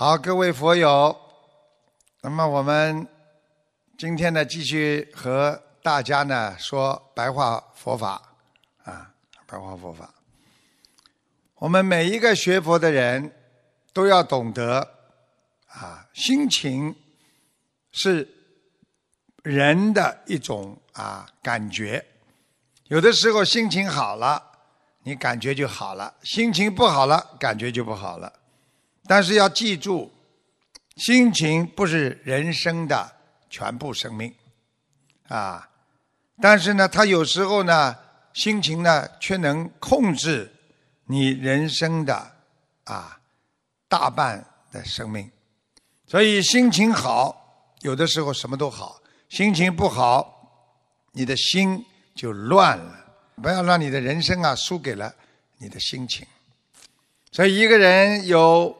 好，各位佛友，那么我们今天呢，继续和大家呢说白话佛法啊，白话佛法。我们每一个学佛的人都要懂得啊，心情是人的一种啊感觉。有的时候心情好了，你感觉就好了；心情不好了，感觉就不好了。但是要记住，心情不是人生的全部生命，啊！但是呢，他有时候呢，心情呢却能控制你人生的啊大半的生命。所以心情好，有的时候什么都好；心情不好，你的心就乱了。不要让你的人生啊输给了你的心情。所以一个人有。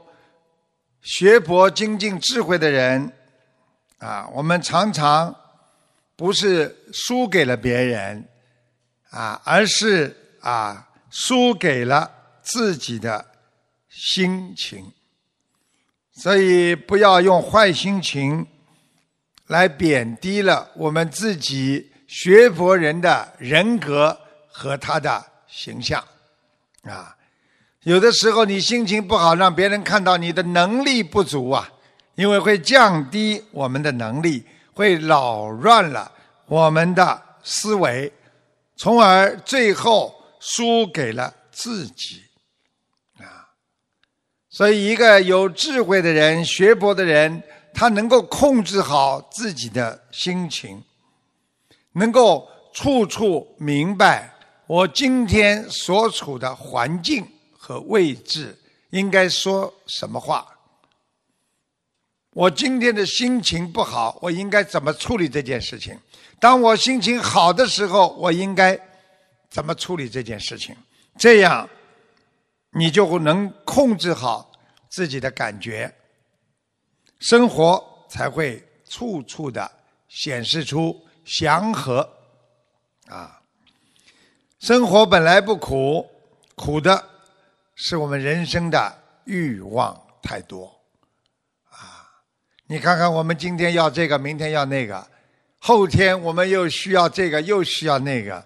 学博精进智慧的人，啊，我们常常不是输给了别人，啊，而是啊输给了自己的心情。所以不要用坏心情来贬低了我们自己学佛人的人格和他的形象，啊。有的时候你心情不好，让别人看到你的能力不足啊，因为会降低我们的能力，会扰乱了我们的思维，从而最后输给了自己啊。所以，一个有智慧的人、学博的人，他能够控制好自己的心情，能够处处明白我今天所处的环境。和位置应该说什么话？我今天的心情不好，我应该怎么处理这件事情？当我心情好的时候，我应该怎么处理这件事情？这样，你就能控制好自己的感觉，生活才会处处的显示出祥和。啊，生活本来不苦，苦的。是我们人生的欲望太多，啊！你看看，我们今天要这个，明天要那个，后天我们又需要这个，又需要那个。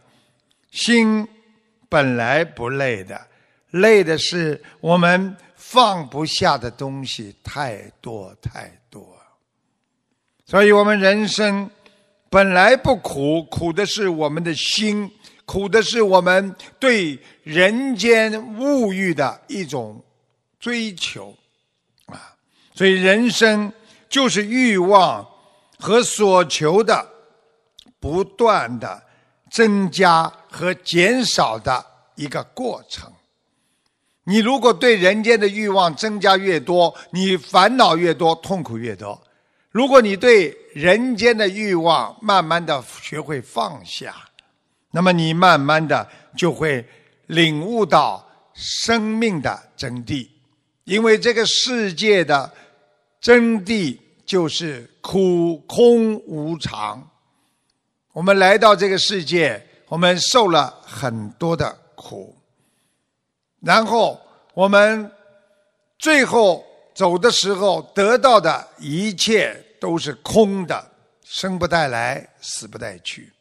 心本来不累的，累的是我们放不下的东西太多太多。所以我们人生本来不苦，苦的是我们的心。苦的是我们对人间物欲的一种追求，啊，所以人生就是欲望和所求的不断的增加和减少的一个过程。你如果对人间的欲望增加越多，你烦恼越多，痛苦越多；如果你对人间的欲望慢慢的学会放下。那么你慢慢的就会领悟到生命的真谛，因为这个世界的真谛就是苦空无常。我们来到这个世界，我们受了很多的苦，然后我们最后走的时候得到的一切都是空的，生不带来，死不带去。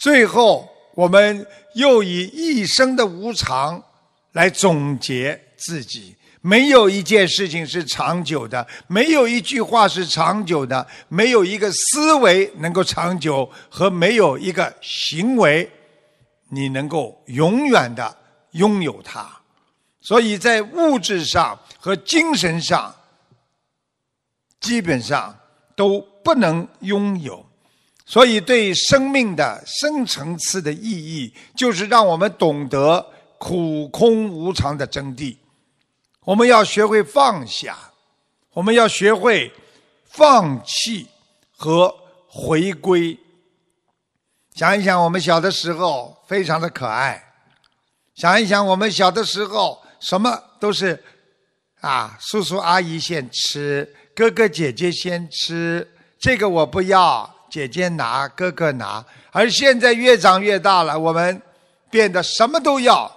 最后，我们又以一生的无常来总结自己。没有一件事情是长久的，没有一句话是长久的，没有一个思维能够长久，和没有一个行为你能够永远的拥有它。所以在物质上和精神上，基本上都不能拥有。所以，对生命的深层次的意义，就是让我们懂得苦空无常的真谛。我们要学会放下，我们要学会放弃和回归。想一想，我们小的时候非常的可爱；想一想，我们小的时候什么都是啊，叔叔阿姨先吃，哥哥姐姐先吃，这个我不要。姐姐拿，哥哥拿，而现在越长越大了，我们变得什么都要。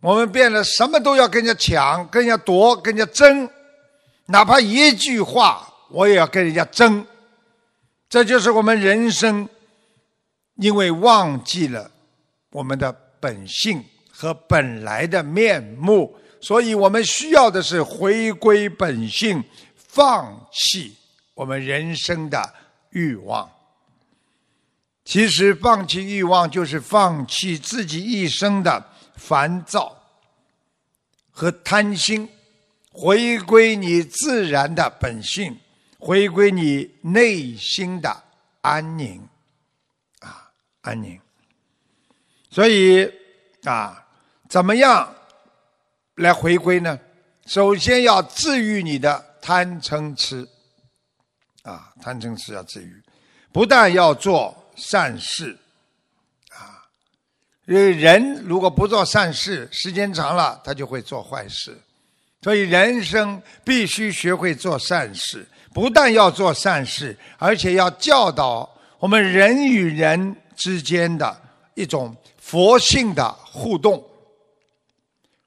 我们变得什么都要跟人家抢、跟人家夺、跟人家争，哪怕一句话我也要跟人家争。这就是我们人生，因为忘记了我们的本性和本来的面目，所以我们需要的是回归本性，放弃我们人生的欲望。其实，放弃欲望就是放弃自己一生的烦躁和贪心，回归你自然的本性。回归你内心的安宁，啊，安宁。所以啊，怎么样来回归呢？首先要治愈你的贪嗔痴，啊，贪嗔痴要治愈。不但要做善事，啊，因为人如果不做善事，时间长了他就会做坏事。所以人生必须学会做善事。不但要做善事，而且要教导我们人与人之间的一种佛性的互动。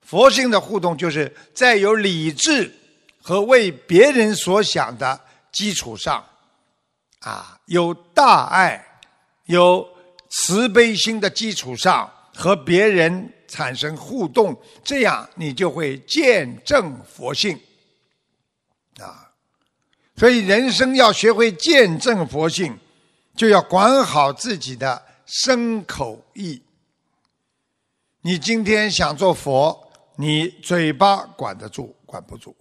佛性的互动，就是在有理智和为别人所想的基础上，啊，有大爱、有慈悲心的基础上，和别人产生互动，这样你就会见证佛性。啊所以，人生要学会见证佛性，就要管好自己的身口意。你今天想做佛，你嘴巴管得住，管不住；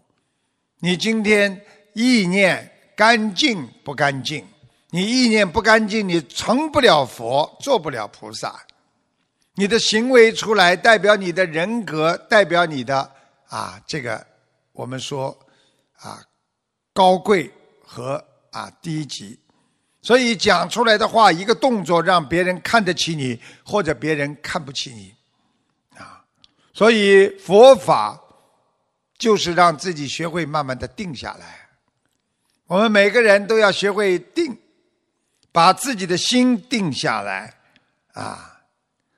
你今天意念干净不干净？你意念不干净，你成不了佛，做不了菩萨。你的行为出来，代表你的人格，代表你的啊，这个我们说啊。高贵和啊低级，所以讲出来的话，一个动作让别人看得起你，或者别人看不起你，啊，所以佛法就是让自己学会慢慢的定下来。我们每个人都要学会定，把自己的心定下来，啊，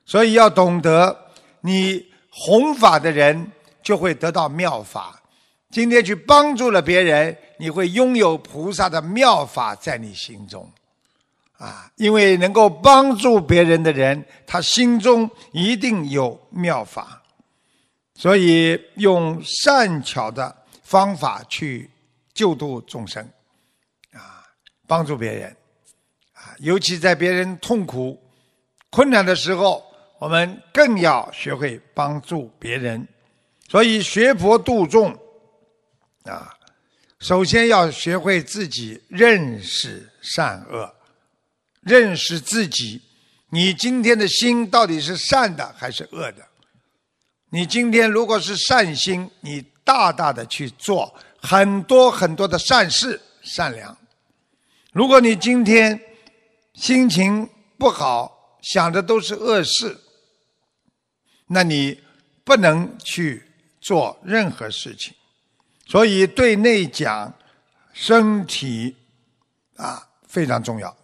所以要懂得，你弘法的人就会得到妙法。今天去帮助了别人，你会拥有菩萨的妙法在你心中，啊，因为能够帮助别人的人，他心中一定有妙法，所以用善巧的方法去救度众生，帮助别人，啊，尤其在别人痛苦、困难的时候，我们更要学会帮助别人，所以学佛度众。啊，首先要学会自己认识善恶，认识自己，你今天的心到底是善的还是恶的？你今天如果是善心，你大大的去做很多很多的善事、善良；如果你今天心情不好，想的都是恶事，那你不能去做任何事情。所以，对内讲，身体啊非常重要。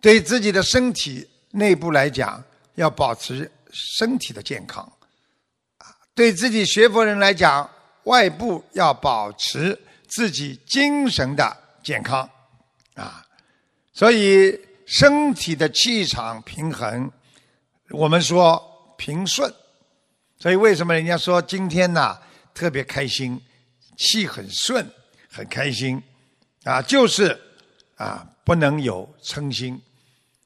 对自己的身体内部来讲，要保持身体的健康；啊，对自己学佛人来讲，外部要保持自己精神的健康。啊，所以身体的气场平衡，我们说平顺。所以，为什么人家说今天呢？特别开心，气很顺，很开心，啊，就是啊，不能有嗔心。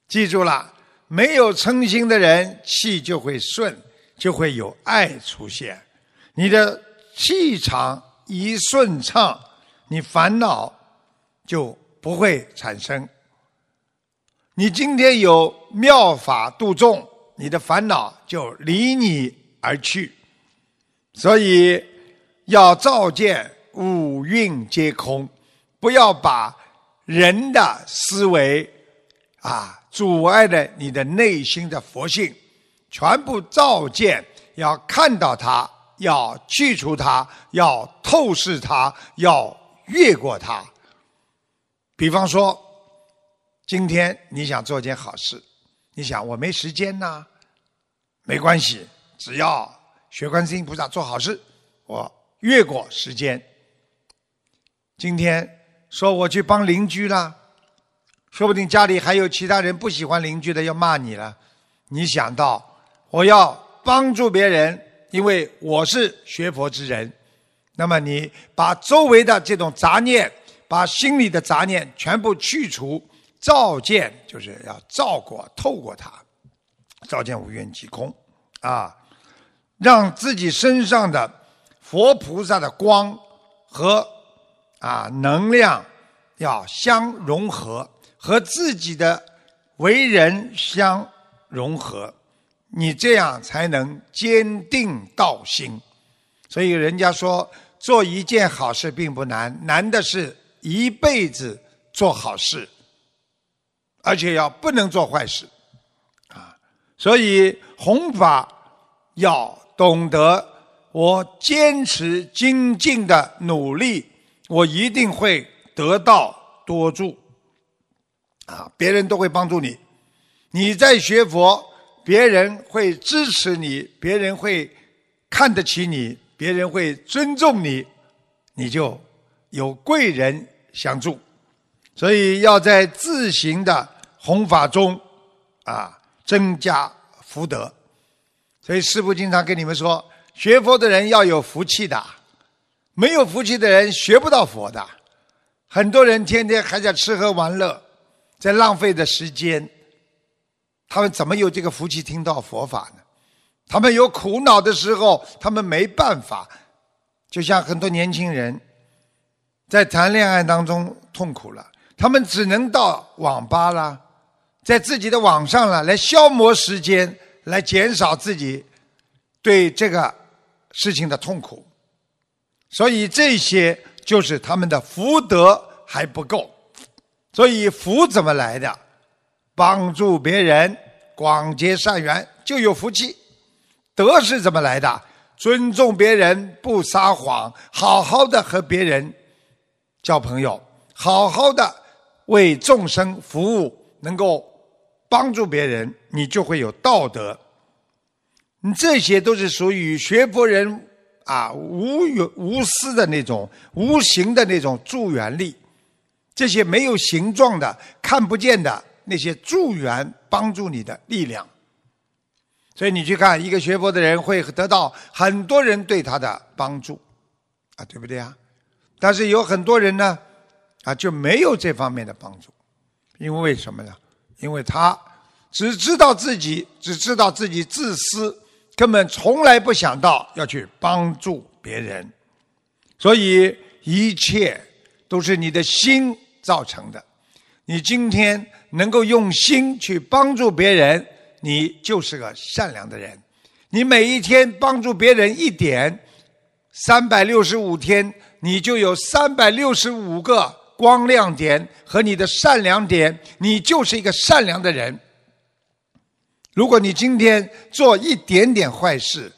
记住了，没有嗔心的人，气就会顺，就会有爱出现。你的气场一顺畅，你烦恼就不会产生。你今天有妙法度众，你的烦恼就离你而去。所以。要照见五蕴皆空，不要把人的思维啊阻碍了你的内心的佛性，全部照见，要看到它，要去除它，要透视它，要越过它。比方说，今天你想做件好事，你想我没时间呐，没关系，只要学观世音菩萨做好事，我越过时间。今天说我去帮邻居了，说不定家里还有其他人不喜欢邻居的要骂你了。你想到我要帮助别人，因为我是学佛之人，那么你把周围的这种杂念，把心里的杂念全部去除，照见就是要照过、透过它，照见无缘即空啊，让自己身上的佛菩萨的光和。啊，能量要相融合，和自己的为人相融合，你这样才能坚定道心。所以人家说，做一件好事并不难，难的是一辈子做好事，而且要不能做坏事。啊，所以弘法要懂得，我坚持精进的努力。我一定会得到多助，啊，别人都会帮助你。你在学佛，别人会支持你，别人会看得起你，别人会尊重你，你就有贵人相助。所以要在自行的弘法中啊，增加福德。所以师父经常跟你们说，学佛的人要有福气的。没有福气的人学不到佛的，很多人天天还在吃喝玩乐，在浪费的时间，他们怎么有这个福气听到佛法呢？他们有苦恼的时候，他们没办法，就像很多年轻人，在谈恋爱当中痛苦了，他们只能到网吧啦，在自己的网上了来消磨时间，来减少自己对这个事情的痛苦。所以这些就是他们的福德还不够，所以福怎么来的？帮助别人，广结善缘就有福气。德是怎么来的？尊重别人，不撒谎，好好的和别人交朋友，好好的为众生服务，能够帮助别人，你就会有道德。你这些都是属于学佛人。啊，无有无私的那种无形的那种助缘力，这些没有形状的、看不见的那些助缘帮助你的力量。所以你去看一个学佛的人，会得到很多人对他的帮助，啊，对不对啊？但是有很多人呢，啊，就没有这方面的帮助，因为什么呢？因为他只知道自己，只知道自己自私。根本从来不想到要去帮助别人，所以一切都是你的心造成的。你今天能够用心去帮助别人，你就是个善良的人。你每一天帮助别人一点，三百六十五天，你就有三百六十五个光亮点和你的善良点，你就是一个善良的人。如果你今天做一点点坏事，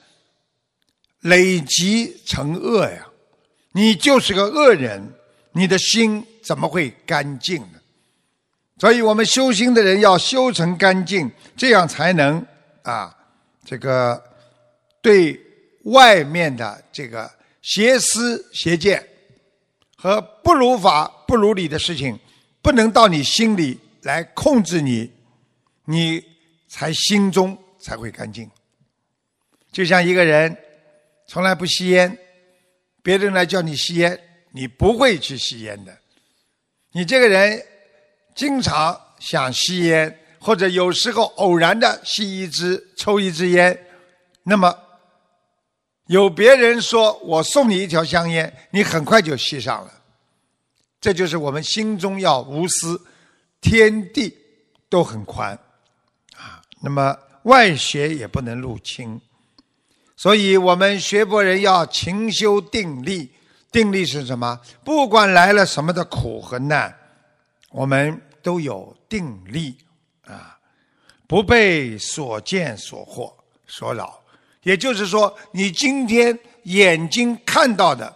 累积成恶呀，你就是个恶人，你的心怎么会干净呢？所以我们修心的人要修成干净，这样才能啊，这个对外面的这个邪思邪见和不如法不如理的事情，不能到你心里来控制你，你。才心中才会干净，就像一个人从来不吸烟，别人来叫你吸烟，你不会去吸烟的。你这个人经常想吸烟，或者有时候偶然的吸一支、抽一支烟，那么有别人说我送你一条香烟，你很快就吸上了。这就是我们心中要无私，天地都很宽。啊那么外邪也不能入侵，所以我们学佛人要勤修定力。定力是什么？不管来了什么的苦和难，我们都有定力啊，不被所见所惑所扰。也就是说，你今天眼睛看到的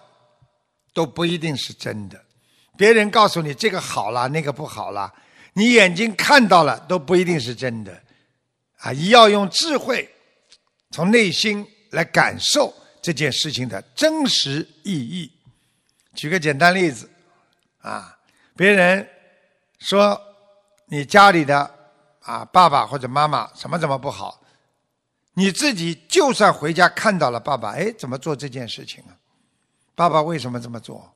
都不一定是真的。别人告诉你这个好了，那个不好了，你眼睛看到了都不一定是真的。啊，要用智慧从内心来感受这件事情的真实意义。举个简单例子，啊，别人说你家里的啊爸爸或者妈妈怎么怎么不好，你自己就算回家看到了爸爸，哎，怎么做这件事情啊？爸爸为什么这么做？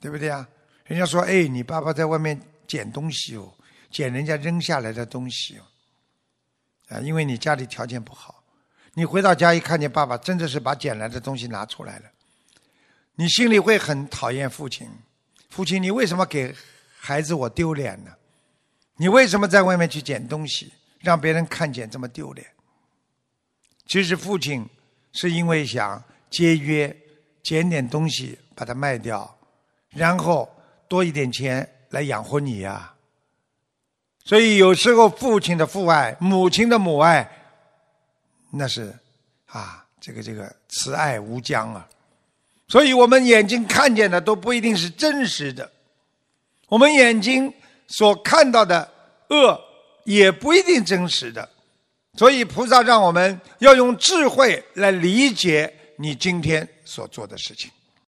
对不对啊？人家说，哎，你爸爸在外面捡东西哦，捡人家扔下来的东西哦，啊，因为你家里条件不好，你回到家一看见爸爸真的是把捡来的东西拿出来了。你心里会很讨厌父亲，父亲，你为什么给孩子我丢脸呢？你为什么在外面去捡东西，让别人看见这么丢脸？其实父亲是因为想节约，捡点东西把它卖掉，然后多一点钱来养活你呀。所以有时候父亲的父爱，母亲的母爱，那是啊，这个这个慈爱无疆啊。所以我们眼睛看见的都不一定是真实的，我们眼睛所看到的恶也不一定真实的。所以菩萨让我们要用智慧来理解你今天所做的事情。